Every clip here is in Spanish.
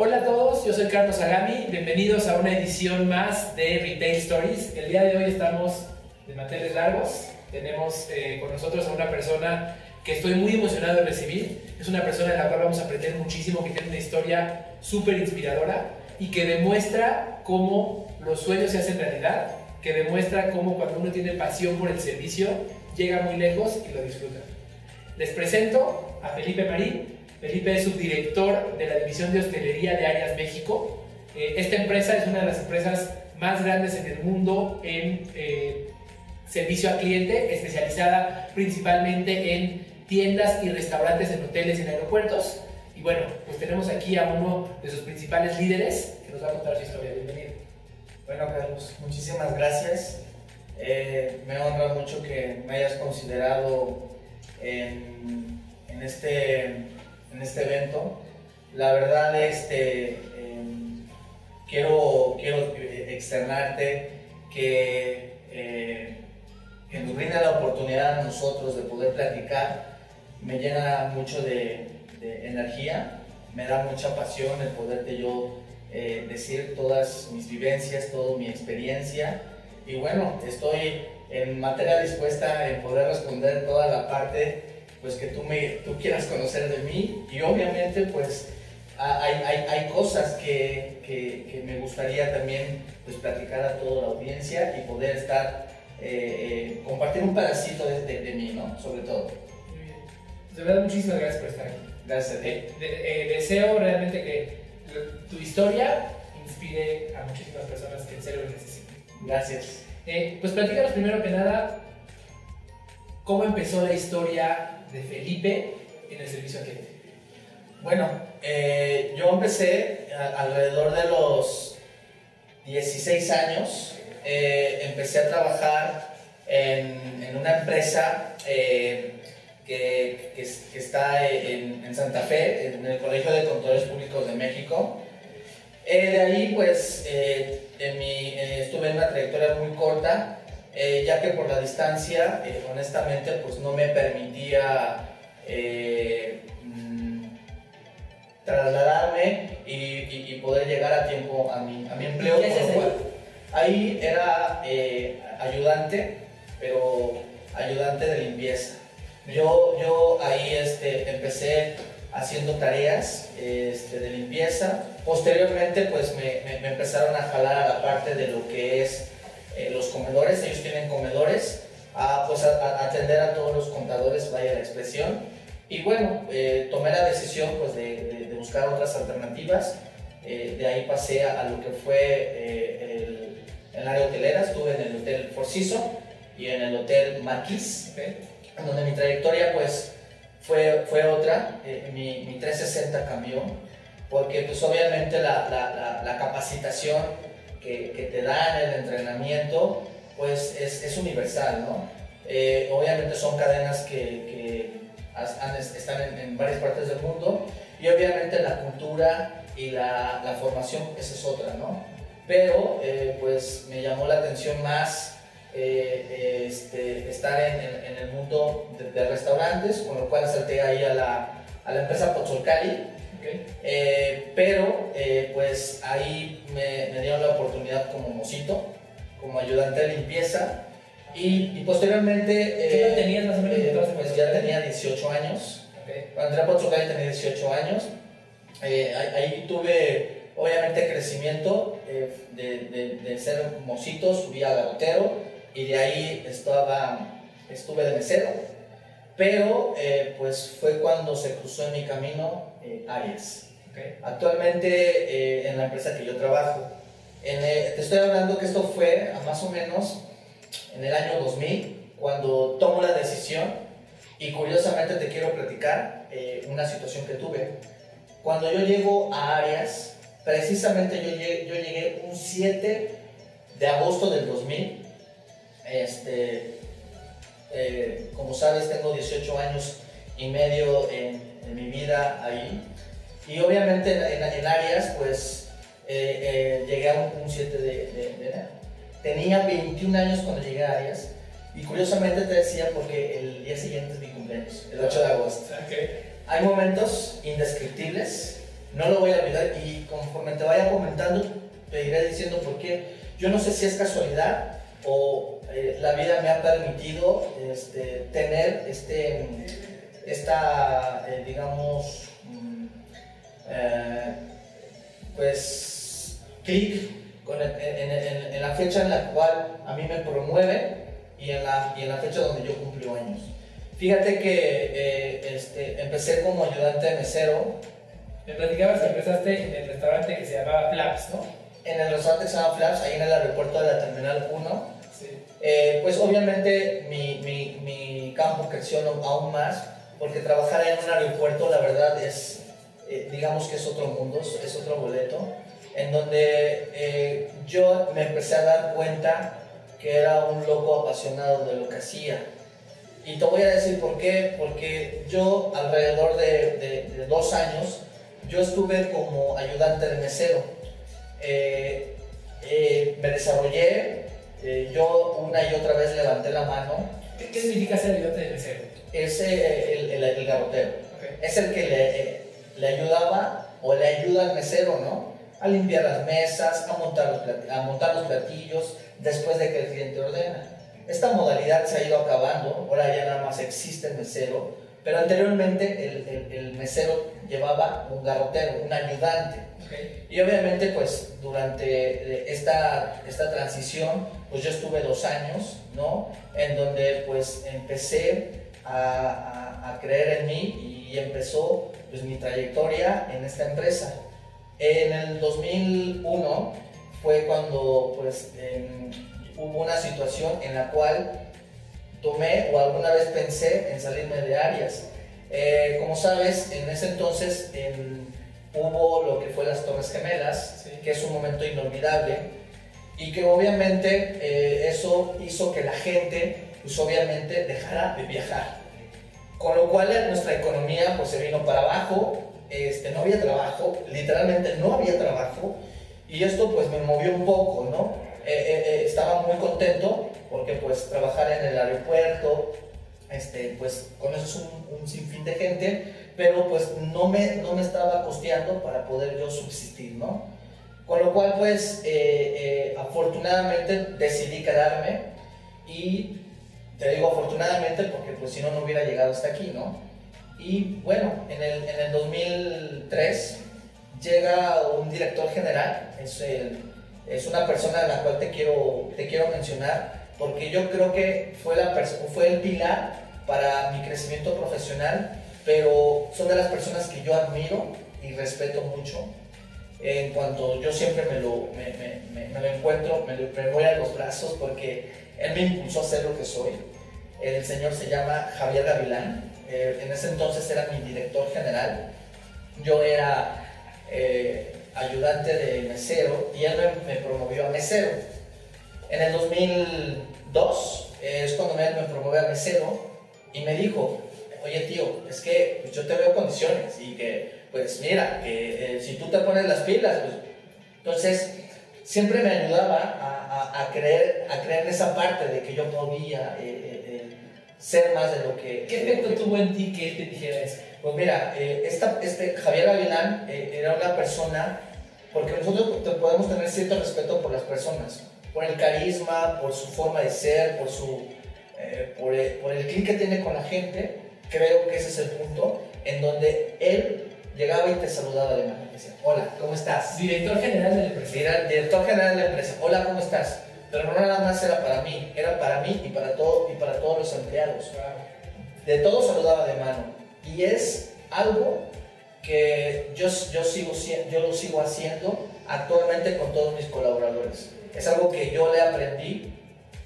Hola a todos, yo soy Carlos Agami, bienvenidos a una edición más de Retail Stories. El día de hoy estamos de manteles largos, tenemos eh, con nosotros a una persona que estoy muy emocionado de recibir, es una persona en la cual vamos a aprender muchísimo, que tiene una historia súper inspiradora y que demuestra cómo los sueños se hacen realidad, que demuestra cómo cuando uno tiene pasión por el servicio, llega muy lejos y lo disfruta. Les presento a Felipe Marín, Felipe es subdirector de la División de Hostelería de Arias México. Eh, esta empresa es una de las empresas más grandes en el mundo en eh, servicio al cliente, especializada principalmente en tiendas y restaurantes en hoteles y en aeropuertos. Y bueno, pues tenemos aquí a uno de sus principales líderes que nos va a contar su historia. Bienvenido. Bueno, Carlos, muchísimas gracias. Eh, me honra mucho que me hayas considerado en, en este en este evento. La verdad, este, em, quiero, quiero externarte que, eh, que nos brinda la oportunidad a nosotros de poder platicar. Me llena mucho de, energía, me da mucha pasión el poderte yo eh, decir todas mis vivencias, toda mi experiencia. Y bueno, estoy en materia dispuesta en poder responder toda la parte pues que tú, me, tú quieras conocer de mí y obviamente pues hay, hay, hay cosas que, que, me gustaría también pues platicar a toda la audiencia y poder estar, eh, eh, compartir un pedacito de, de, mí, ¿no? Sobre todo. Muy bien. De verdad, muchísimas gracias por estar aquí. Gracias a ti. Eh, deseo realmente que tu historia inspire a muchísimas personas que en serio lo necesitan. Gracias. pues platícanos primero que nada, ¿cómo empezó la historia de Felipe en el servicio al cliente? Bueno, eh, yo empecé alrededor de los 16 años, eh, empecé a trabajar en, una empresa eh, que, está en, Santa Fe, en el Colegio de Controles Públicos de México. de ahí, pues, en mi, estuve en una trayectoria muy corta, eh, ya que por la distancia, eh, honestamente, pues no me permitía eh, mm, trasladarme y, poder llegar a tiempo a mi, a mi empleo. ahí era ayudante, pero ayudante de limpieza. Yo, yo ahí este, empecé haciendo tareas este, de limpieza. Posteriormente, pues me, me empezaron a jalar a la parte de lo que es eh, los comedores, ellos tienen comedores, a, pues a, atender a todos los contadores, vaya la expresión. Y bueno, eh, tomé la decisión pues, de, de, buscar otras alternativas. Eh, de ahí pasé a, lo que fue el, el, área hotelera, estuve en el Hotel Seasons y en el Hotel Marquis, donde mi trayectoria pues fue, fue otra, mi, mi, 360 cambió, porque pues obviamente la, la, la capacitación que, te dan el entrenamiento, pues es, es universal, ¿no? Eh, obviamente son cadenas que, que están en, varias partes del mundo y obviamente la cultura y la, la formación, esa es otra, ¿no? Pero eh, pues me llamó la atención más eh, este, estar en, en, el mundo de, restaurantes, con lo cual salté ahí a la, a la empresa Eh, pero eh, pues ahí me, me, dieron la oportunidad como mocito, como ayudante de limpieza y, posteriormente... ¿Qué edad eh, tenías más o menos? pues ya tenía 18 años. Cuando entré a tenía 18 años. Ahí, tuve obviamente crecimiento de, de, ser mocito, subí a garotero y de ahí estaba, estuve de mesero pero eh, pues fue cuando se cruzó en mi camino eh, Arias. Actualmente eh, en la empresa que yo trabajo. te estoy hablando que esto fue a más o menos en el año 2000, cuando tomo la decisión y curiosamente te quiero platicar una situación que tuve. Cuando yo llego a Arias, precisamente yo llegué, yo llegué un 7 de agosto del 2000. Este, eh, como sabes, tengo 18 años y medio en, mi vida ahí. Y obviamente en, en áreas, pues eh, eh, llegué a un, 7 de, enero. Tenía 21 años cuando llegué a Arias. Y curiosamente te decía porque el día siguiente es mi cumpleaños, el 8 de agosto. Hay momentos indescriptibles no lo voy a olvidar y conforme te vaya comentando, te iré diciendo por qué. Yo no sé si es casualidad o eh, la vida me ha permitido este, tener este, esta, eh, digamos, mm, eh, pues, clic en, en, la fecha en la cual a mí me promueve y en la, y en la fecha donde yo cumplo años. Fíjate que este, empecé como ayudante de mesero. Me platicabas que empezaste en el restaurante que se llamaba Flaps, ¿no? En el restaurante que se llama Flaps, ahí en el aeropuerto de la Terminal 1 eh, pues obviamente mi, mi, mi, campo creció aún más, porque trabajar en un aeropuerto, la verdad, es, eh, digamos que es otro mundo, es otro boleto, en donde eh, yo me empecé a dar cuenta que era un loco apasionado de lo que hacía. Y te voy a decir por qué, porque yo alrededor de, dos años, yo estuve como ayudante de mesero. me desarrollé, eh, yo una y otra vez levanté la mano. ¿Qué, significa ser ayudante de mesero? Es el, el, el, garrotero. Es el que le, eh, le, ayudaba o le ayuda al mesero, ¿no? A limpiar las mesas, a montar, los a montar los platillos después de que el cliente ordena. Esta modalidad se ha ido acabando, ahora ya nada más existe el mesero, pero anteriormente el, el mesero llevaba un garrotero, un ayudante. Y obviamente pues durante eh, esta, esta transición pues yo estuve dos años, ¿no? En donde pues empecé a, a, creer en mí y empezó pues mi trayectoria en esta empresa. En el 2001 fue cuando pues hubo una situación en la cual tomé o alguna vez pensé en salirme de áreas. Eh, como sabes, en ese entonces hubo lo que fue las Torres Gemelas, que es un momento inolvidable, y que obviamente eh, eso hizo que la gente, pues obviamente, dejara de viajar. Con lo cual nuestra economía pues se vino para abajo, este, no había trabajo, literalmente no había trabajo, y esto pues me movió un poco, ¿no? Eh, estaba muy contento porque pues trabajar en el aeropuerto, este, pues con eso es un, sinfín de gente, pero pues no me, no me estaba costeando para poder yo subsistir, ¿no? Con lo cual pues eh, eh, afortunadamente decidí quedarme y te digo afortunadamente porque pues si no no hubiera llegado hasta aquí, ¿no? Y bueno, en el, en el 2003 llega un director general, es, es una persona a la cual te quiero, te quiero mencionar, porque yo creo que fue, la fue el pilar para mi crecimiento profesional, pero son de las personas que yo admiro y respeto mucho. En cuanto yo siempre me lo, me, me, lo encuentro, me, voy a los brazos porque él me impulsó a ser lo que soy. El señor se llama Javier Gavilán, eh, en ese entonces era mi director general. Yo era eh, ayudante de mesero y él me, promovió a mesero. En el 2002 eh, es cuando él me promovió a mesero y me dijo, oye tío, es que pues, yo te veo condiciones y que, pues mira, que eh, si tú te pones las pilas, pues... Entonces, siempre me ayudaba a, a, creer, a creer en esa parte de que yo podía eh, ser más de lo que... ¿Qué efecto tuvo en ti que él te dijera eso? Pues mira, esta, este Javier Gavilán era una persona, porque nosotros podemos tener cierto respeto por las personas, por el carisma, por su forma de ser, por su, eh, por el, por el clic que tiene con la gente, creo que ese es el punto en donde él llegaba y te saludaba de mano. Decía, hola, ¿cómo estás? Director general de la empresa. director general de la empresa. Hola, ¿cómo estás? Pero no nada más era para mí, era para mí y para, todo, y para todos los empleados. De todos saludaba de mano. Y es algo que yo, yo, sigo, yo lo sigo haciendo actualmente con todos mis colaboradores es algo que yo le aprendí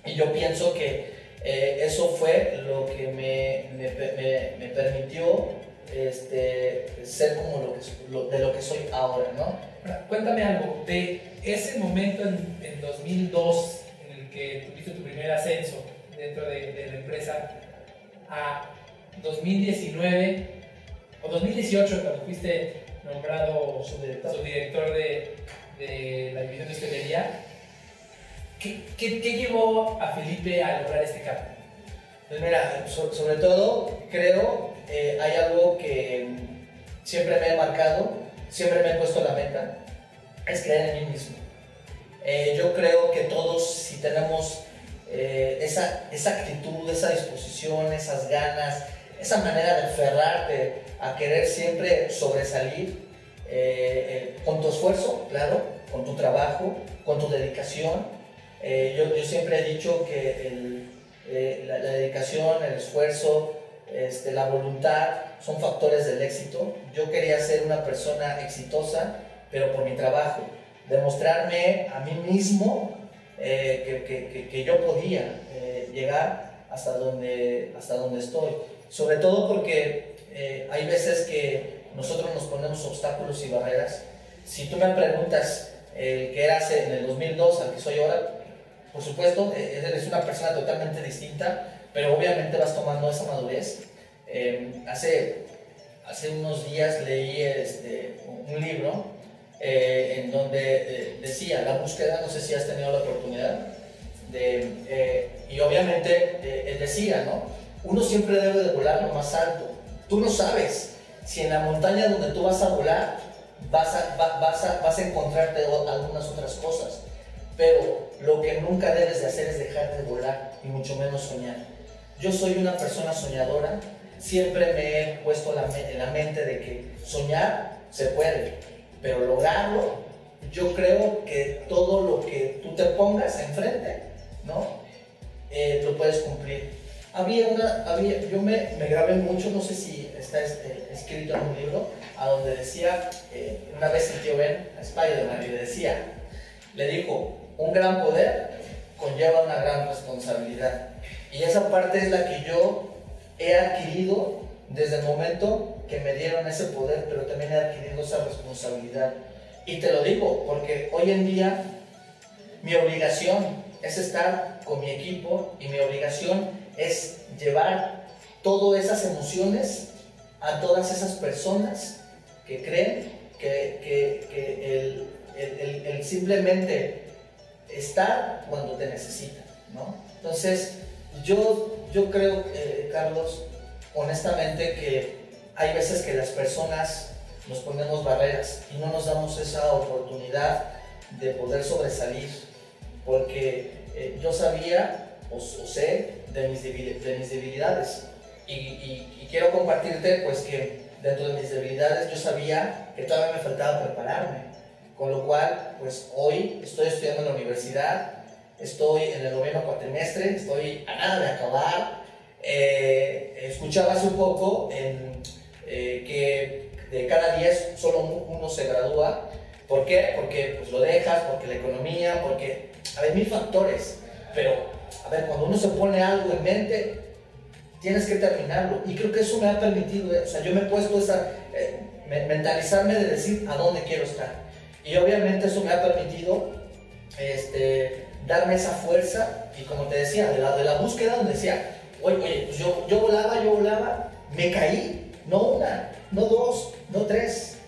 y yo pienso que eh, eso fue lo que me, me, me, permitió este, ser como lo que, de lo que soy ahora, ¿no? Cuéntame algo, de ese momento en, en 2002 en el que tuviste tu primer ascenso dentro de, de la empresa a 2019 o 2018 cuando fuiste nombrado subdirector, subdirector de, de la división de hostelería, ¿Qué, llevó a Felipe a lograr este cambio? Pues mira, sobre todo creo eh, hay algo que siempre me ha marcado, siempre me he puesto la meta, es creer en mí mismo. Eh, yo creo que todos, si tenemos eh, esa, esa actitud, esa disposición, esas ganas, esa manera de aferrarte a querer siempre sobresalir, con tu esfuerzo, claro, con tu trabajo, con tu dedicación. Yo, yo, siempre he dicho que la, la, dedicación, el esfuerzo, este, la voluntad son factores del éxito. Yo quería ser una persona exitosa, pero por mi trabajo demostrarme a mí mismo eh, que, que, yo podía eh, llegar hasta donde, hasta donde estoy. Sobre todo porque eh, hay veces que nosotros nos ponemos obstáculos y barreras. Si tú me preguntas el que eras en el 2002 al que soy ahora, por supuesto, eres una persona totalmente distinta, pero obviamente vas tomando esa madurez. hace, hace unos días leí este, un libro eh, en donde eh, decía la búsqueda, no sé si has tenido la oportunidad, de, eh, y obviamente él decía, ¿no? Uno siempre debe de volar lo más alto. Tú no sabes si en la montaña donde tú vas a volar vas a, vas vas a encontrarte algunas otras cosas, pero lo que nunca debes de hacer es dejar de volar y mucho menos soñar. Yo soy una persona soñadora, siempre me he puesto la, en la mente de que soñar se puede, pero lograrlo, yo creo que todo lo que tú te pongas enfrente, ¿no? Eh, lo puedes cumplir. Había una, había, yo me, grabé mucho, no sé si está este, escrito en un libro, a donde decía, eh, una vez el tío Ben, a Spider-Man, le decía, le dijo, un gran poder conlleva una gran responsabilidad. Y esa parte es la que yo he adquirido desde el momento que me dieron ese poder, pero también he adquirido esa responsabilidad. Y te lo digo porque hoy en día mi obligación es estar con mi equipo y mi obligación es llevar todas esas emociones a todas esas personas que creen que, que, que el, el, el, simplemente estar cuando te necesitan. ¿no? Entonces, yo, yo creo, Carlos, honestamente que hay veces que las personas nos ponemos barreras y no nos damos esa oportunidad de poder sobresalir, porque eh, yo sabía o, sé de mis, de mis debilidades. Y, quiero compartirte pues que dentro de mis debilidades yo sabía que todavía me faltaba prepararme, con lo cual pues hoy estoy estudiando en la universidad, estoy en el noveno cuatrimestre, estoy a nada de acabar, eh, escuchaba hace un poco en eh, que de cada 10 solo uno se gradúa. ¿Por qué? Porque pues, lo dejas, porque la economía, porque hay mil factores. Pero, a ver, cuando uno se pone algo en mente, tienes que terminarlo. Y creo que eso me ha permitido, o sea, yo me he puesto esa, eh, mentalizarme de decir a dónde quiero estar. Y obviamente eso me ha permitido este, darme esa fuerza. Y como te decía, de la, de la búsqueda donde decía, oye, oye pues yo, yo volaba, yo volaba, me caí, no una, no dos, no tres,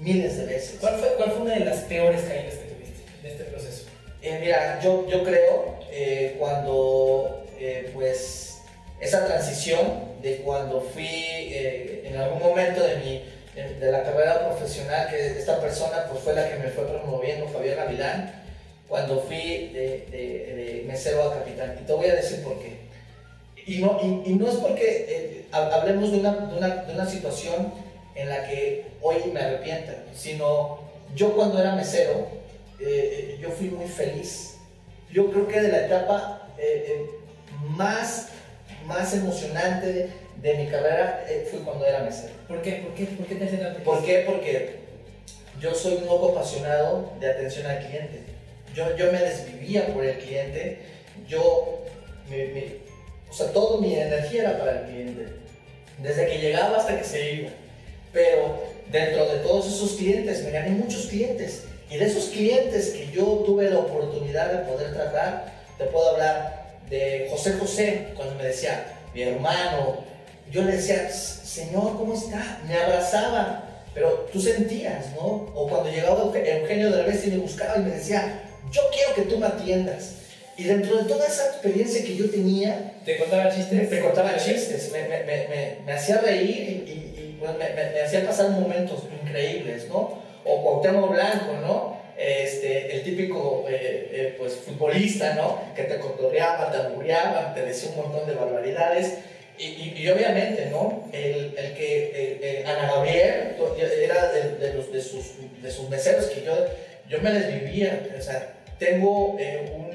miles de veces. ¿Cuál fue, cuál fue una de las peores caídas que tuviste en este proceso? Eh, mira, yo, yo creo eh, cuando, eh, pues, esa transición de cuando fui en algún momento de mi de la carrera profesional, que esta persona pues, fue la que me fue promoviendo, Javier Gavilán, cuando fui de, de mesero a capitán. Y te voy a decir por qué. Y no, y, no es porque eh, hablemos de una, de, una, de una, situación en la que hoy me arrepiento, sino yo cuando era mesero, eh, eh, yo fui muy feliz. Yo creo que de la etapa más, más emocionante de, mi carrera fue cuando era mesero. ¿Por qué? ¿Por qué, ¿Por qué te ¿Por qué? Porque yo soy un poco apasionado de atención al cliente. Yo, yo me desvivía por el cliente. Yo me o sea, toda mi energía era para el cliente. Desde que llegaba hasta que se iba. Pero dentro de todos esos clientes, me gané muchos clientes. Y de esos clientes que yo tuve la oportunidad de poder tratar, te puedo hablar de José José, cuando me decía, mi hermano, yo le decía, Señor, ¿cómo está? Me abrazaba, pero tú sentías, ¿no? O cuando llegaba Eugenio de la vez y me buscaba y me decía, yo quiero que tú me atiendas. Y dentro de toda esa experiencia que yo tenía... ¿Te contaba chistes? Me contaba chistes, me, me, me, me hacía reír y, pues me, hacía pasar momentos increíbles, ¿no? O Cuauhtémoc Blanco, ¿no? Este, el típico eh, eh, pues, futbolista, ¿no? Que te cotorreaba, te aburreaba, te decía un montón de barbaridades. Y, y, obviamente, ¿no? El, el que Ana Gabriel era de, los, de, sus, de sus meseros que yo, yo me desvivía. O sea, tengo un,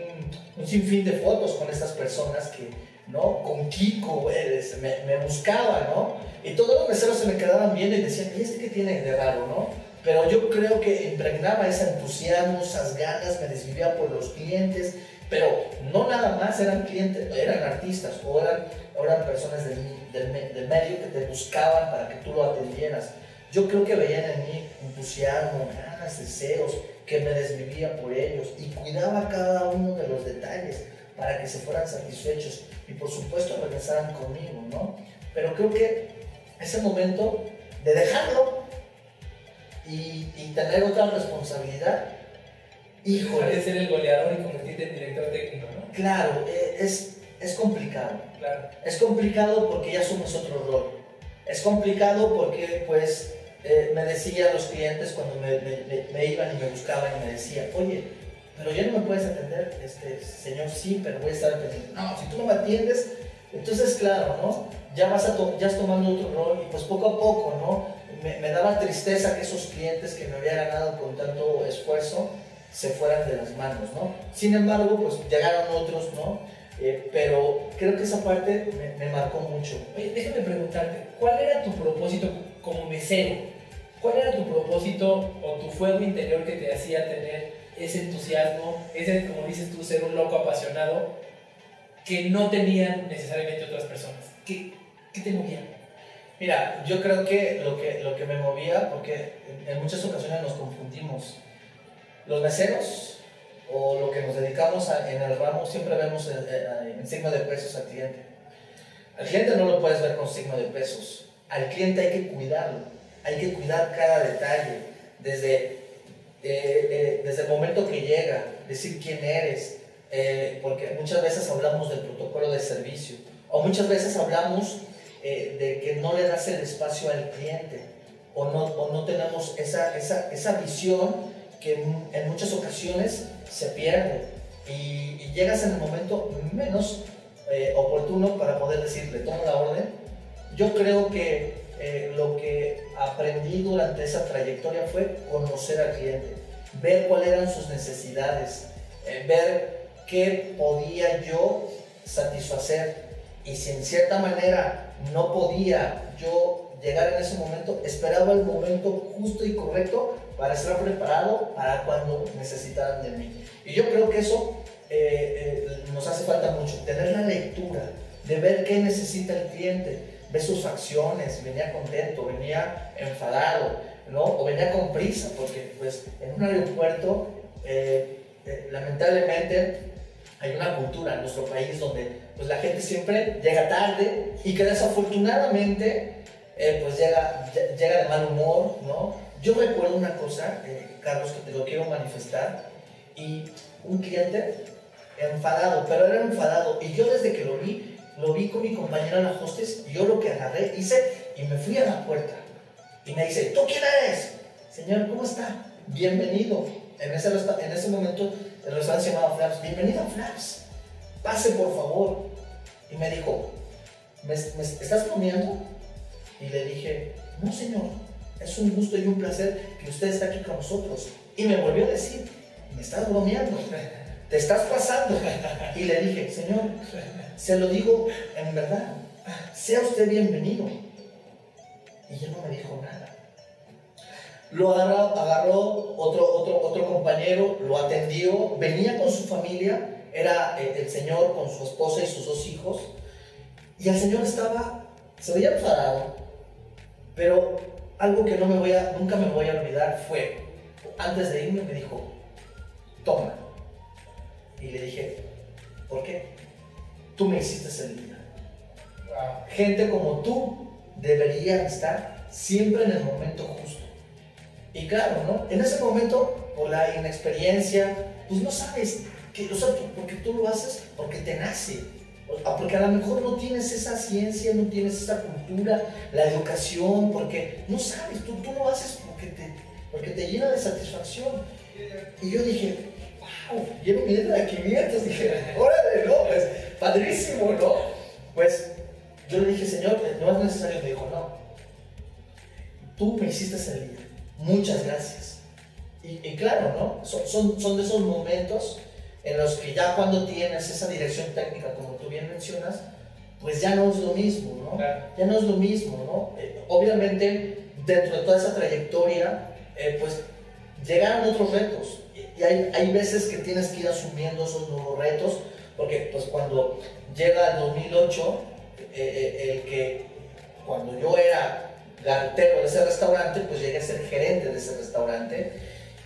un sinfín de fotos con estas personas que, ¿no? Con Kiko, me, me, buscaba, ¿no? Y todos los meseros se me quedaban viendo y decían, ¿y este qué tiene de raro, no? Pero yo creo que impregnaba ese entusiasmo, esas ganas, me desvivía por los clientes, pero no nada más eran clientes, eran artistas o eran, eran personas del, del, del medio que te buscaban para que tú lo atendieras. Yo creo que veían en mí entusiasmo, ganas, deseos, que me desvivía por ellos y cuidaba cada uno de los detalles para que se fueran satisfechos y por supuesto regresaran conmigo, ¿no? Pero creo que ese momento de dejarlo y, tener otra responsabilidad, híjole. De ser el goleador y convertirte en director técnico, ¿no? Claro, e, es, es complicado. Claro. Es complicado porque ya somos otro rol. Es complicado porque, pues, eh, me decía los clientes cuando me, iban y me buscaban y me decían, oye, pero ya no me puedes atender, este, señor, sí, pero voy a estar pendiente. No, si tú no me atiendes, entonces claro, ¿no? Ya vas a ya estás tomando otro rol y pues poco a poco, ¿no? Me, me, daba tristeza que esos clientes que me había ganado con tanto esfuerzo se fueran de las manos, ¿no? Sin embargo, pues llegaron otros, ¿no? Eh, pero creo que esa parte me, me, marcó mucho. Oye, déjame preguntarte, ¿cuál era tu propósito como mesero? ¿Cuál era tu propósito o tu fuego interior que te hacía tener ese entusiasmo, ese, como dices tú, ser un loco apasionado que no tenían necesariamente otras personas? ¿Qué, qué te movía? Mira, yo creo que lo que, lo que me movía, porque en muchas ocasiones nos confundimos, los meseros o lo que nos dedicamos en el ramo siempre vemos en, signo de pesos al cliente. Al cliente no lo puedes ver con signo de pesos, al cliente hay que cuidarlo, hay que cuidar cada detalle, desde eh, eh, desde el momento que llega, decir quién eres, eh, porque muchas veces hablamos del protocolo de servicio, o muchas veces hablamos de que no le das el espacio al cliente, o no, o no tenemos esa, esa, esa visión que en, muchas ocasiones se pierde, y, llegas en el momento menos oportuno para poder decirle, tomo la orden. Yo creo que eh, lo que aprendí durante esa trayectoria fue conocer al cliente, ver cuáles eran sus necesidades, eh, ver qué podía yo satisfacer y si en cierta manera no podía yo llegar en ese momento, esperaba el momento justo y correcto para estar preparado para cuando necesitaran de mí. Y yo creo que eso eh, nos hace falta mucho, tener la lectura, de ver qué necesita el cliente, ve sus acciones, venía contento, venía enfadado, ¿no? O venía con prisa, porque pues en un aeropuerto, eh, eh, lamentablemente, hay una cultura en nuestro país donde pues la gente siempre llega tarde y que desafortunadamente eh, pues llega, llega de mal humor, ¿no? Yo recuerdo una cosa, Carlos, que te lo quiero manifestar, y un cliente enfadado, pero era enfadado, y yo desde que lo vi, lo vi con mi compañera la hostess, yo lo que agarré, hice y me fui a la puerta. Y me dice, ¿tú quién eres? Señor, ¿cómo está? Bienvenido. En ese, en ese momento el restaurante se llamaba Flaps. Bienvenido a Flaps. Pase, por favor. Y me dijo, ¿Me, estás comiendo? Y le dije, no, señor. Es un gusto y un placer que usted esté aquí con nosotros. Y me volvió a decir, me estás bromeando. Te estás pasando. Y le dije, señor, se lo digo en verdad, sea usted bienvenido. Y él no me dijo nada. Lo agarró, agarró otro, otro, otro compañero, lo atendió, venía con su familia, era el, señor con su esposa y sus dos hijos, y el señor estaba, se veía enfadado, pero algo que no me voy a, nunca me voy a olvidar fue, antes de irme me dijo, toma. Y le dije, ¿por qué? Tú me hiciste el día. Gente como tú debería estar siempre en el momento justo. Y claro, ¿no? En ese momento, por la inexperiencia, pues no sabes, que, o sea, porque tú lo haces porque te nace. Porque a lo mejor no tienes esa ciencia, no tienes esa cultura, la educación, porque no sabes, tú, tú lo haces porque te, porque te llena de satisfacción. Y yo dije, llevo mi de 500, dije, órale, no, pues padrísimo, ¿no? Pues yo le dije, Señor, no es necesario, me dijo, no, tú me hiciste salir, muchas gracias. Y, claro, ¿no? Son, son, son de esos momentos en los que ya cuando tienes esa dirección técnica, como tú bien mencionas, pues ya no es lo mismo, ¿no? Ya no es lo mismo, ¿no? Eh, obviamente, dentro de toda esa trayectoria, eh, pues llegaron otros retos. Y hay, hay, veces que tienes que ir asumiendo esos nuevos retos, porque pues cuando llega el 2008, eh, el que cuando yo era gartero de ese restaurante, pues llegué a ser gerente de ese restaurante.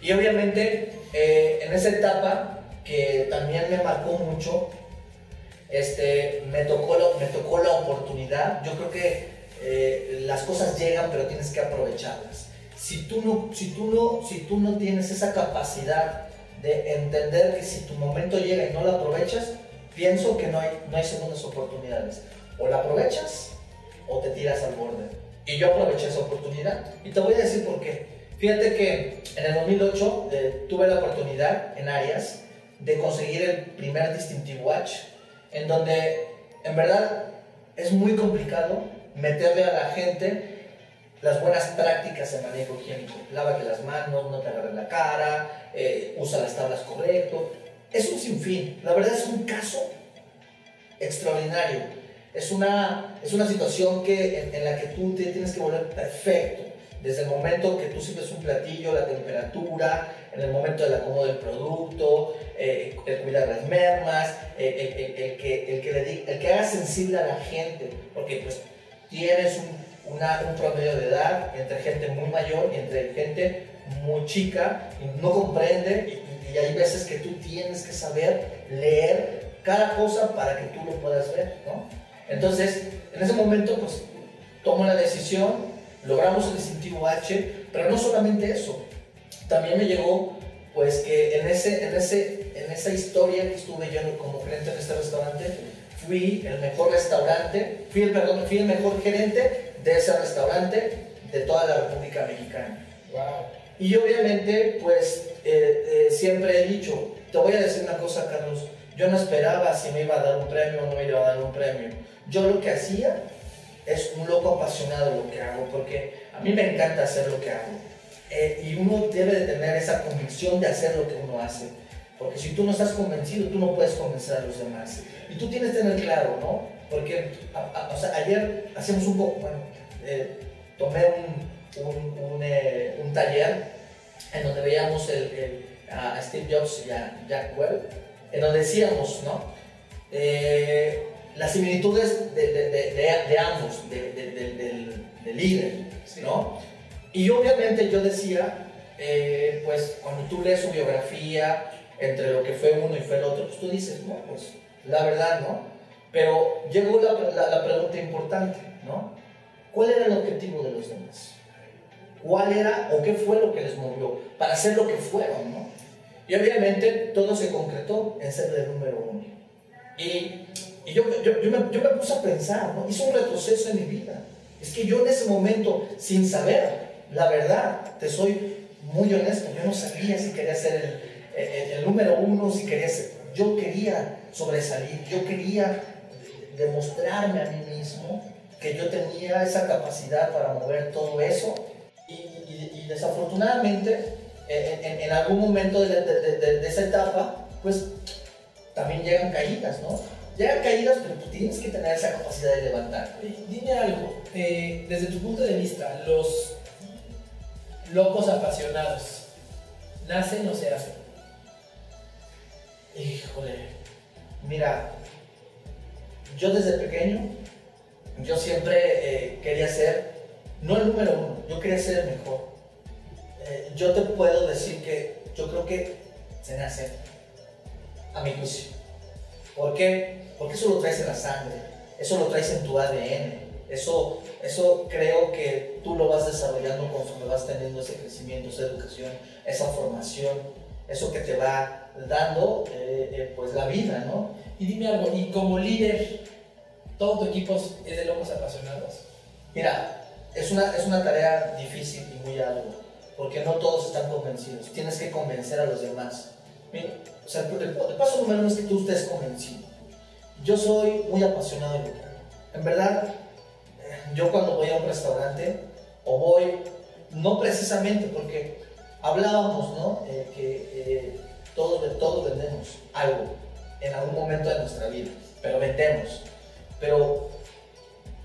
Y obviamente en esa etapa que también me marcó mucho. Este, me, tocó la, me tocó la oportunidad. Yo creo que eh, las cosas llegan, pero tienes que aprovecharlas. Si tú, no, si, tú no, si tú no tienes esa capacidad de entender que si tu momento llega y no la aprovechas, pienso que no hay, no hay segundas oportunidades. O la aprovechas o te tiras al borde. Y yo aproveché esa oportunidad. Y te voy a decir por qué. Fíjate que en el 2008 eh, tuve la oportunidad en Arias de conseguir el primer Distinctive Watch, en donde en verdad es muy complicado meterle a la gente las buenas prácticas de manejo higiénico. Lávate las manos, no te agarres la cara, eh, usa las tablas correcto. Es un sinfín. La verdad es un caso extraordinario. Es una, es una situación que, en, la que tú te tienes que volver perfecto. Desde el momento que tú sirves un platillo, la temperatura, en el momento del acomodo del producto, eh, el cuidar las mermas, eh, el, que, el, que le el que haga sensible a la gente, porque pues tienes un, una, un promedio de edad entre gente muy mayor y entre gente muy chica y no comprende y, hay veces que tú tienes que saber leer cada cosa para que tú lo puedas ver, ¿no? Entonces, en ese momento pues tomo la decisión, logramos el distintivo H, pero no solamente eso, también me llegó pues que en, ese, en, ese, en esa historia que estuve yo como gerente en este restaurante, fui el mejor restaurante, fui el, perdón, fui el mejor gerente de ese restaurante de toda la República Mexicana. Y obviamente, pues eh, eh, siempre he dicho, te voy a decir una cosa, Carlos, yo no esperaba si me iba a dar un premio o no me iba a dar un premio. Yo lo que hacía es un loco apasionado lo que hago, porque a mí me encanta hacer lo que hago. Eh, y uno debe de tener esa convicción de hacer lo que uno hace. Porque si tú no estás convencido, tú no puedes convencer a los demás. Y tú tienes que tener claro, ¿no? Porque o sea, ayer hacemos un poco, bueno, eh, tomé un, un, un, eh, un, taller en donde veíamos el, a Steve Jobs y a Jack Welch, en donde decíamos, ¿no? las similitudes de, de, de, de ambos, del, líder, ¿no? Y obviamente yo decía, eh, pues cuando tú lees su biografía, entre lo que fue uno y fue el otro, pues tú dices, no, pues la verdad, ¿no? Pero llegó la, la, pregunta importante, ¿no? ¿Cuál era el objetivo de los demás? ¿Cuál era o qué fue lo que les movió para ser lo que fueron, ¿no? Y obviamente todo se concretó en ser el número uno. Y, y yo, yo, yo, me, yo, me, puse a pensar, ¿no? Hizo un retroceso en mi vida. Es que yo en ese momento, sin saber, la verdad, te soy muy honesto, yo no sabía si quería ser el, número uno, si quería ser, yo quería sobresalir, yo quería demostrarme a mí mismo que yo tenía esa capacidad para mover todo eso y, desafortunadamente en, algún momento de, esa etapa, pues también llegan caídas, ¿no? Llegan caídas, pero tú tienes que tener esa capacidad de levantar. Dime algo, eh, desde tu punto de vista, los locos apasionados, ¿nacen o se hacen? Híjole, mira, yo desde pequeño, yo siempre eh, quería ser, no el número uno, yo quería ser el mejor. Eh, yo te puedo decir que yo creo que se nace, a mi juicio. ¿Por qué? Porque eso lo traes en la sangre, eso lo traes en tu ADN. Eso, eso creo que tú lo vas desarrollando conforme vas teniendo ese crecimiento, esa educación, esa formación, eso que te va dando pues la vida, ¿no? Y dime algo, y como líder, ¿todo tu equipo es de locos apasionados? Mira, es una, es una tarea difícil y muy ardua, porque no todos están convencidos. Tienes que convencer a los demás. Mira, o sea, el, paso número uno es que tú estés convencido. Yo soy muy apasionado de lo que hago. En verdad, yo cuando voy a un restaurante, o voy, no precisamente porque hablábamos, ¿no? Eh, que eh, todos, todos vendemos algo en algún momento de nuestra vida, pero vendemos. Pero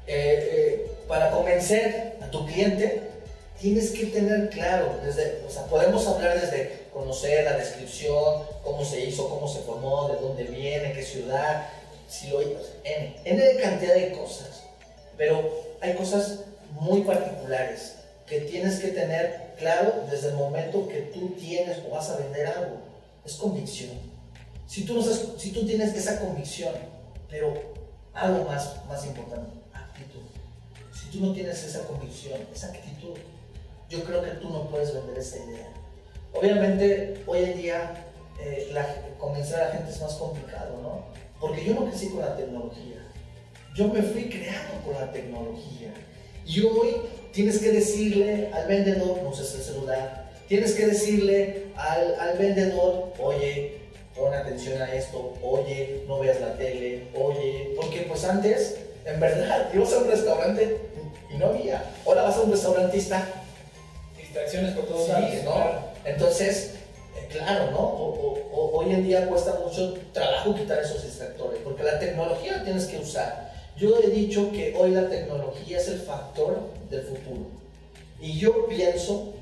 eh, eh, para convencer a tu cliente, tienes que tener claro, desde, o sea, podemos hablar desde conocer la descripción, cómo se hizo, cómo se formó, de dónde viene, qué ciudad, si lo N, N cantidad de cosas, pero hay cosas muy particulares que tienes que tener claro desde el momento que tú tienes o vas a vender algo. Es convicción. Si tú, no si tú tienes esa convicción, pero algo más, más importante, si tú no tienes esa convicción, esa actitud, yo creo que tú no puedes vender esa idea. Obviamente, hoy en día, eh, convencer a la gente es más complicado, ¿no? Porque yo no crecí con la tecnología. Yo me fui creado con la tecnología. Y hoy tienes que decirle al vendedor, no uses el celular. Tienes que decirle al, al vendedor, oye, pon atención a esto, oye, no veas la tele, oye, porque pues antes en verdad, ibas a un restaurante y no había. Ahora vas a un restaurantista. Distracciones por todos lados. ¿no? Entonces, eh, claro, ¿no? hoy en día cuesta mucho trabajo quitar esos distractores, porque la tecnología la tienes que usar. Yo he dicho que hoy la tecnología es el factor del futuro. Y yo pienso,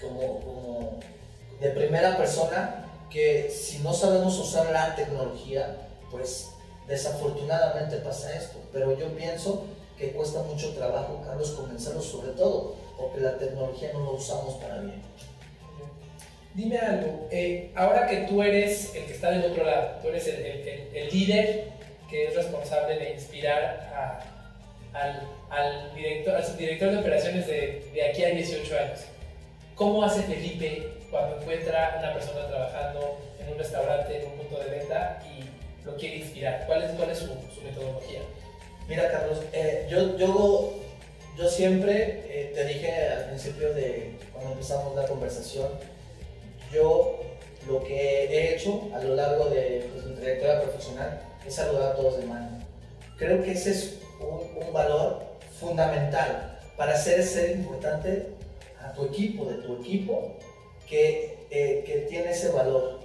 como, como de primera persona, que si no sabemos usar la tecnología, pues Desafortunadamente pasa esto, pero yo pienso que cuesta mucho trabajo, Carlos, convencerlos sobre todo, porque la tecnología no la usamos para bien. Dime algo, eh, ahora que tú eres el que está del otro lado, tú eres el, líder que es responsable de inspirar al, al, director, al subdirector de operaciones de, de aquí a 18 años, ¿cómo hace Felipe cuando encuentra una persona trabajando en un restaurante, en un punto de venta y lo quiere inspirar? ¿Cuál es, cuál es su, metodología? Mira, Carlos, eh, yo, yo, yo siempre eh, te dije al principio de cuando empezamos la conversación, yo lo que he hecho a lo largo de pues, mi trayectoria profesional es saludar a todos de mano. Creo que ese es un, un valor fundamental para hacer ser importante a tu equipo, de tu equipo, que, eh, que tiene ese valor.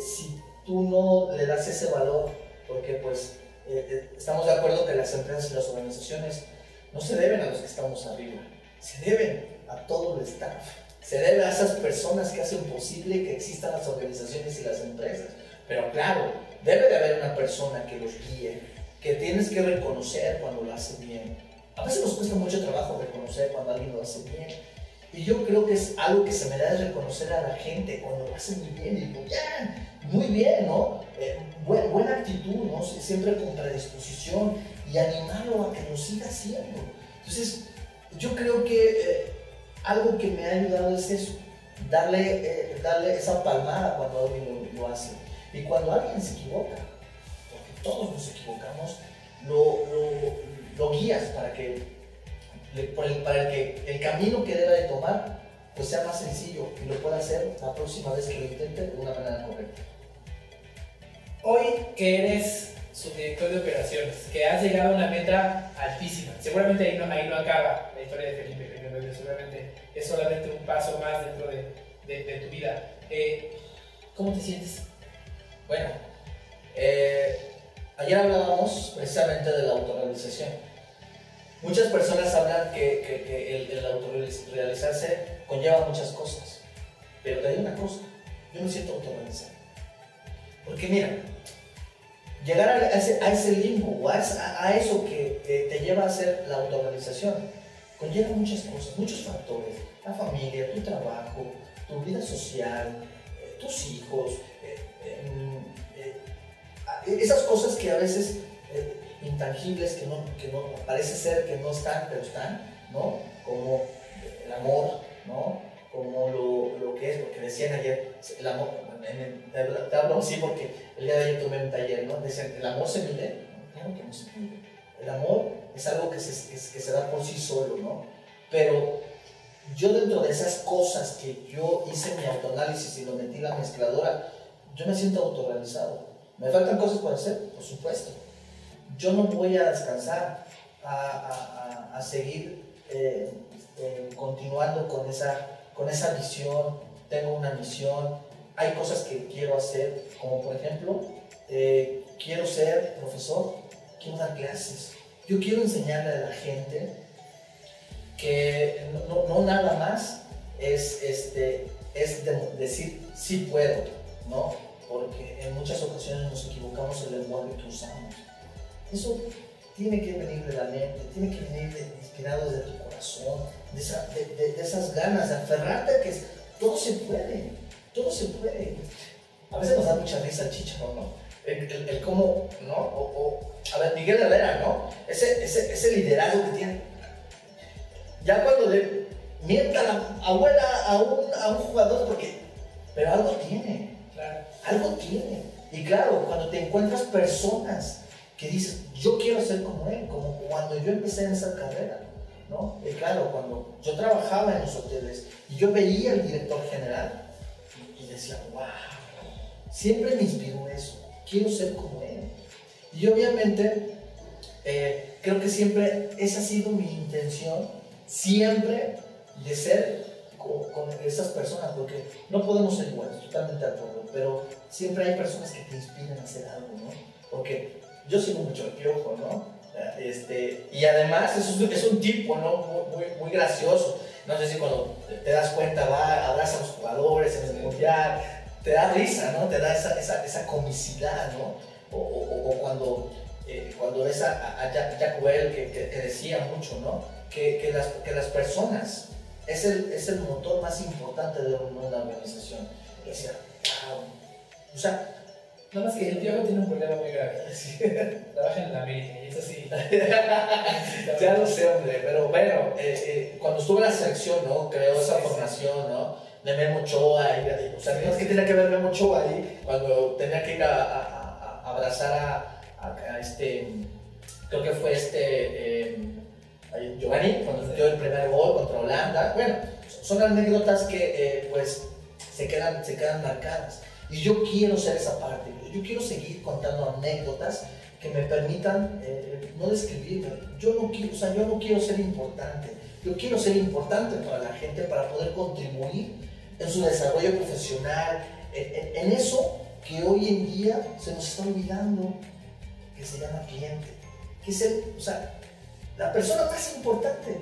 si tú no le das ese valor, porque pues eh, eh, estamos de acuerdo que las empresas y las organizaciones no se deben a los que estamos arriba, se deben a todo el staff, se debe a esas personas que hacen posible que existan las organizaciones y las empresas. Pero claro, debe de haber una persona que los guíe, que tienes que reconocer cuando lo hace bien. A veces nos cuesta mucho trabajo reconocer cuando alguien lo hace bien. Y yo creo que es algo que se me da de reconocer a la gente cuando lo hace muy bien. Y digo, ya, muy bien, ¿no? Eh, buena actitud, ¿no? Siempre con predisposición y animarlo a que lo siga haciendo. Entonces, yo creo que eh, algo que me ha ayudado es eso, darle, eh, darle esa palmada cuando alguien lo, hace. Y cuando alguien se equivoca, porque todos nos equivocamos, lo, lo, guías para que, para que el camino que deba de tomar pues sea más sencillo y lo pueda hacer la próxima vez que lo intente de una manera correcta. Hoy que eres subdirector de operaciones, que has llegado a una meta altísima, seguramente ahí no, ahí no acaba la historia de Felipe Jiménez, seguramente es solamente un paso más dentro de, de, tu vida. Eh, ¿Cómo te sientes? Bueno, eh, ayer hablábamos precisamente de la autorrealización. Muchas personas hablan que, el, el autorrealizarse conlleva muchas cosas, pero te digo una cosa, yo me siento autorrealizado. Porque mira, llegar a ese, limbo, a, a, eso que te lleva a hacer la autoorganización, conlleva muchas cosas, muchos factores. La familia, tu trabajo, tu vida social, eh, tus hijos, eh, eh, esas cosas que a veces intangibles, que no, que no, parece ser que no están, pero están, ¿no? Como el amor, ¿no? como lo, lo que es, lo que decían ayer, el amor, te hablo así porque el día de ayer tomé un taller, ¿no? Decían, ¿el amor se mide? Claro que no se mide. El amor es algo que se, que se da por sí solo, ¿no? Pero yo dentro de esas cosas que yo hice mi autoanálisis y lo metí en la mezcladora, yo me siento autorrealizado. ¿Me faltan cosas por hacer? Por supuesto. Yo no voy a descansar, a, a, a seguir eh, eh, continuando con esa, con esa visión. Tengo una misión, hay cosas que quiero hacer, como por ejemplo, eh, quiero ser profesor, quiero dar clases. Yo quiero enseñarle a la gente que no, nada más es, este, es decir sí puedo, ¿no? Porque en muchas ocasiones nos equivocamos el lenguaje que usamos. Eso tiene que venir de la mente, tiene que venir inspirado desde tu corazón, de, de, de, esas ganas, de aferrarte a que todo se puede, todo se puede. A veces nos da mucha risa el chicharo, ¿no? El, el, cómo, ¿no? O, a ver, Miguel Herrera, ¿no? Ese, ese, ese liderazgo que tiene ya cuando le mienta la abuela a un, a un jugador, porque, pero algo tiene, algo tiene. Y claro, cuando te encuentras personas que dices, yo quiero ser como él, como cuando yo empecé en esa carrera, ¿no? Y claro, cuando yo trabajaba en los hoteles y yo veía al director general y, decía, wow, siempre me inspiró eso, quiero ser como él. Y obviamente, eh, creo que siempre esa ha sido mi intención siempre de ser con, esas personas, porque no podemos ser iguales, totalmente de acuerdo, pero siempre hay personas que te inspiran a hacer algo, ¿no? Porque yo sigo mucho el piojo, ¿no? Este, y además es un, es un tipo, ¿no? Muy, muy, gracioso. No sé si cuando te das cuenta va, abraza a los jugadores en el mundial, te da risa, ¿no? Te da esa, esa, esa comicidad, ¿no? O, o, cuando, eh, cuando ves a, a Jack, Well, que, que, que decía mucho, ¿no? que, que, las, que las personas es el, es el motor más importante de una organización. Y decía, wow. O sea, Nada más que el Piojo tiene un problema muy grave. Trabaja en la América y eso sí. ya lo sé, hombre. Pero bueno, eh, eh, cuando estuve en la selección, ¿no? Creo esa formación, ¿no? De Memo Ochoa. Y, o sea, ¿qué tenía que ver Memo Ochoa ahí? Cuando tenía que ir a, a, a abrazar a, este. Creo que fue este. Eh, Giovanni, cuando metió el primer gol contra Holanda. Bueno, son anécdotas que pues se quedan, se quedan marcadas. Y yo quiero ser esa parte, yo quiero seguir contando anécdotas que me permitan eh, no describirme. Yo no, quiero, o sea, yo no quiero ser importante, yo quiero ser importante para la gente para poder contribuir en su desarrollo profesional, en, eso que hoy en día se nos está olvidando, que se llama cliente. Que es el, o sea, la persona más importante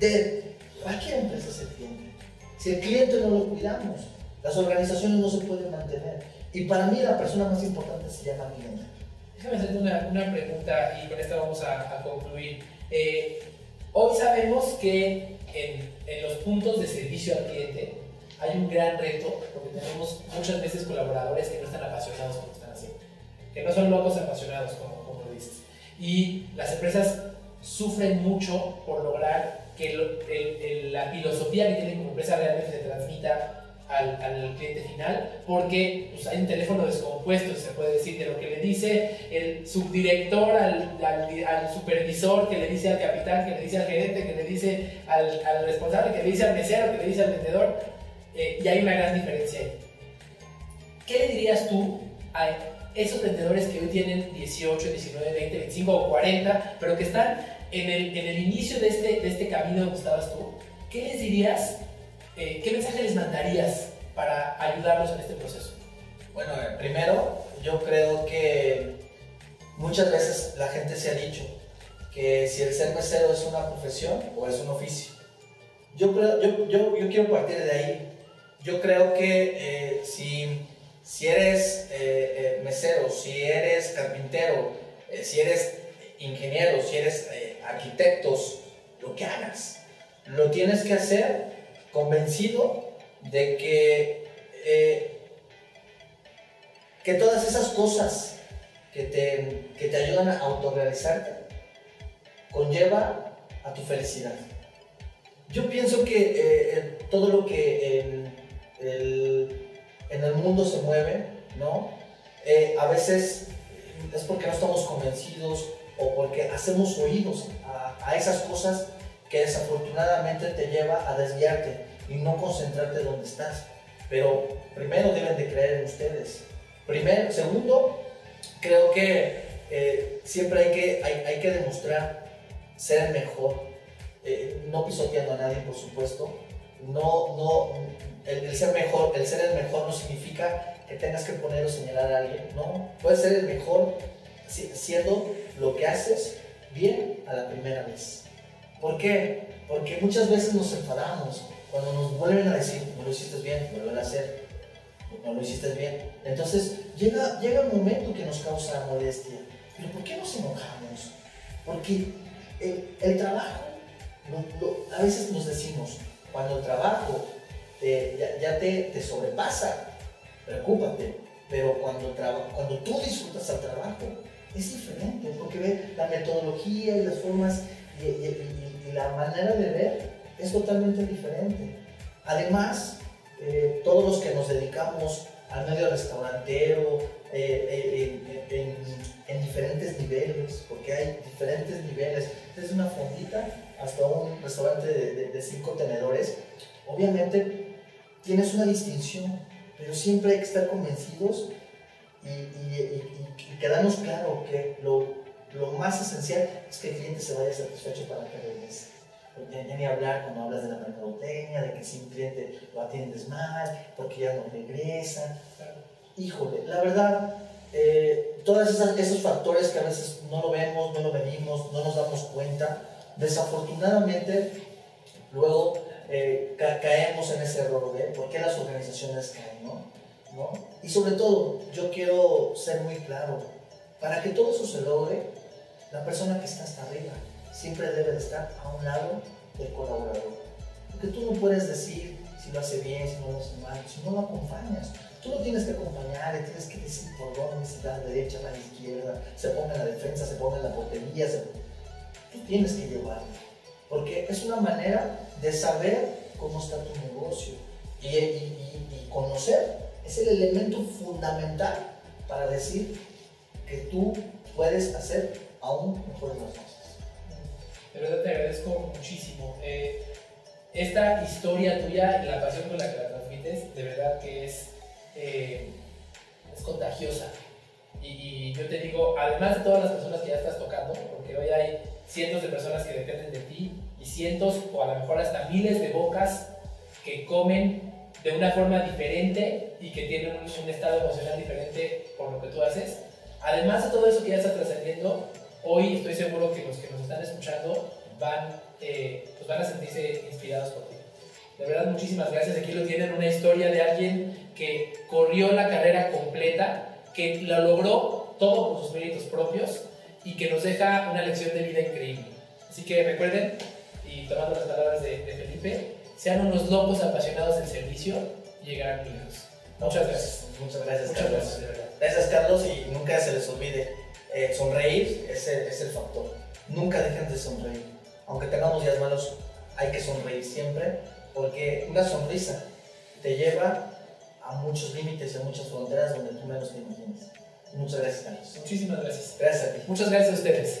de cualquier empresa es el cliente. Si el cliente no lo cuidamos, las organizaciones no se pueden mantener. Y para mí la persona más importante se llama cliente. Déjame hacerte una, una pregunta y con esta vamos a, concluir. Eh, hoy sabemos que en, en los puntos de servicio al cliente hay un gran reto porque tenemos muchas veces colaboradores que no están apasionados por lo que están haciendo, que no son locos apasionados, como, como lo dices. Y las empresas sufren mucho por lograr que la filosofía que tienen como empresa realmente se transmita al, al, cliente final, porque pues, hay un teléfono descompuesto, se puede decir, de lo que le dice el subdirector al, al, supervisor, que le dice al capitán, que le dice al gerente, que le dice al, al responsable, que le dice al mesero, que le dice al vendedor, eh, y hay una gran diferencia. ¿Qué le dirías tú a esos vendedores que hoy tienen 18, 19, 20, 25 o 40, pero que están en el, en el inicio de este, de este camino donde estabas tú, ¿qué les dirías, eh, qué mensaje les mandarías para ayudarlos en este proceso? Bueno, eh, primero, yo creo que muchas veces la gente se ha dicho que si el ser mesero es una profesión o es un oficio. Yo, creo, yo, yo, yo quiero partir de ahí. Yo creo que eh, si si eres eh, eh, mesero, si eres carpintero, eh, si eres ingeniero, si eres arquitectos, lo que hagas, lo tienes que hacer convencido de que, que todas esas cosas que te, que te ayudan a autorrealizarte conlleva a tu felicidad. Yo pienso que eh, todo lo que en el, mundo se mueve, ¿no? Eh, a veces es porque no estamos convencidos o porque hacemos oídos a, a esas cosas que desafortunadamente te lleva a desviarte y no concentrarte donde estás. Pero primero deben de creer en ustedes. Primero, segundo, creo que eh, siempre hay que, hay, hay, que demostrar ser el mejor, eh, no pisoteando a nadie, por supuesto. No, no, el, ser mejor, el ser el mejor no significa que tengas que poner o señalar a alguien, no. Puedes ser el mejor siendo lo que haces bien a la primera vez. ¿Por qué? Porque muchas veces nos enfadamos cuando nos vuelven a decir, no lo hiciste bien, vuelven a hacer, no lo hiciste bien. Entonces llega, llega un momento que nos causa molestia. Pero ¿por qué nos enojamos? Porque el, trabajo, a veces nos decimos, cuando el trabajo ya, te, te, sobrepasa, preocúpate. Pero cuando, cuando tú disfrutas el trabajo, es diferente, porque ve la metodología y las formas y la manera de ver es totalmente diferente. Además, eh, todos los que nos dedicamos al medio restaurantero, eh, eh, en, diferentes niveles, porque hay diferentes niveles, desde una fondita hasta un restaurante de, cinco tenedores, obviamente tienes una distinción, pero siempre hay que estar convencidos y, y, quedarnos claro que lo, lo, más esencial es que el cliente se vaya satisfecho para que regrese ya, ni hablar cuando hablas de la mercadotecnia, de que si un cliente lo atiendes mal, porque ya no regresa. Híjole, la verdad, eh, todos esos factores que a veces no lo vemos, no lo venimos, no nos damos cuenta, desafortunadamente luego eh, caemos en ese error de por qué las organizaciones caen, ¿no? ¿no? Y sobre todo, yo quiero ser muy claro, para que todo eso se logre, la persona que está hasta arriba, siempre debe de estar a un lado del colaborador. Porque tú no puedes decir si lo hace bien, si no lo hace mal, si no lo acompañas. Tú lo tienes que acompañar, tienes que decir por dónde, si va a la derecha, a la izquierda, se ponga en la defensa, se ponga en la portería. Tú tienes que llevarlo. Porque es una manera de saber cómo está tu negocio y, y conocer. Es el elemento fundamental para decir que tú puedes hacer aún mejores las cosas. De verdad te agradezco muchísimo. Eh, esta historia tuya y la pasión con la que la transmites, de verdad que es, eh, es contagiosa. Y, yo te digo, además de todas las personas que ya estás tocando, porque hoy hay cientos de personas que dependen de ti y cientos o a lo mejor hasta miles de bocas que comen de una forma diferente y que tienen un, un estado emocional diferente por lo que tú haces. Además de todo eso que ya estás trascendiendo, hoy estoy seguro que los que nos están escuchando van, eh, pues van a sentirse inspirados por ti. De verdad, muchísimas gracias. Aquí lo tienen, una historia de alguien que corrió la carrera completa, que lo logró todo por sus méritos propios y que nos deja una lección de vida increíble. Así que recuerden, y tomando las palabras de, Felipe, sean unos locos apasionados del servicio y llegarán lejos. Muchas gracias. Muchas gracias, Carlos. Gracias, Carlos, y nunca se les olvide eh, sonreír es el, es el factor. Nunca dejen de sonreír. Aunque tengamos días malos, hay que sonreír siempre porque una sonrisa te lleva a muchos límites y a muchas fronteras donde tú menos te imaginas. Muchas gracias, Carlos. Muchísimas gracias. Gracias a ti. Muchas gracias a ustedes.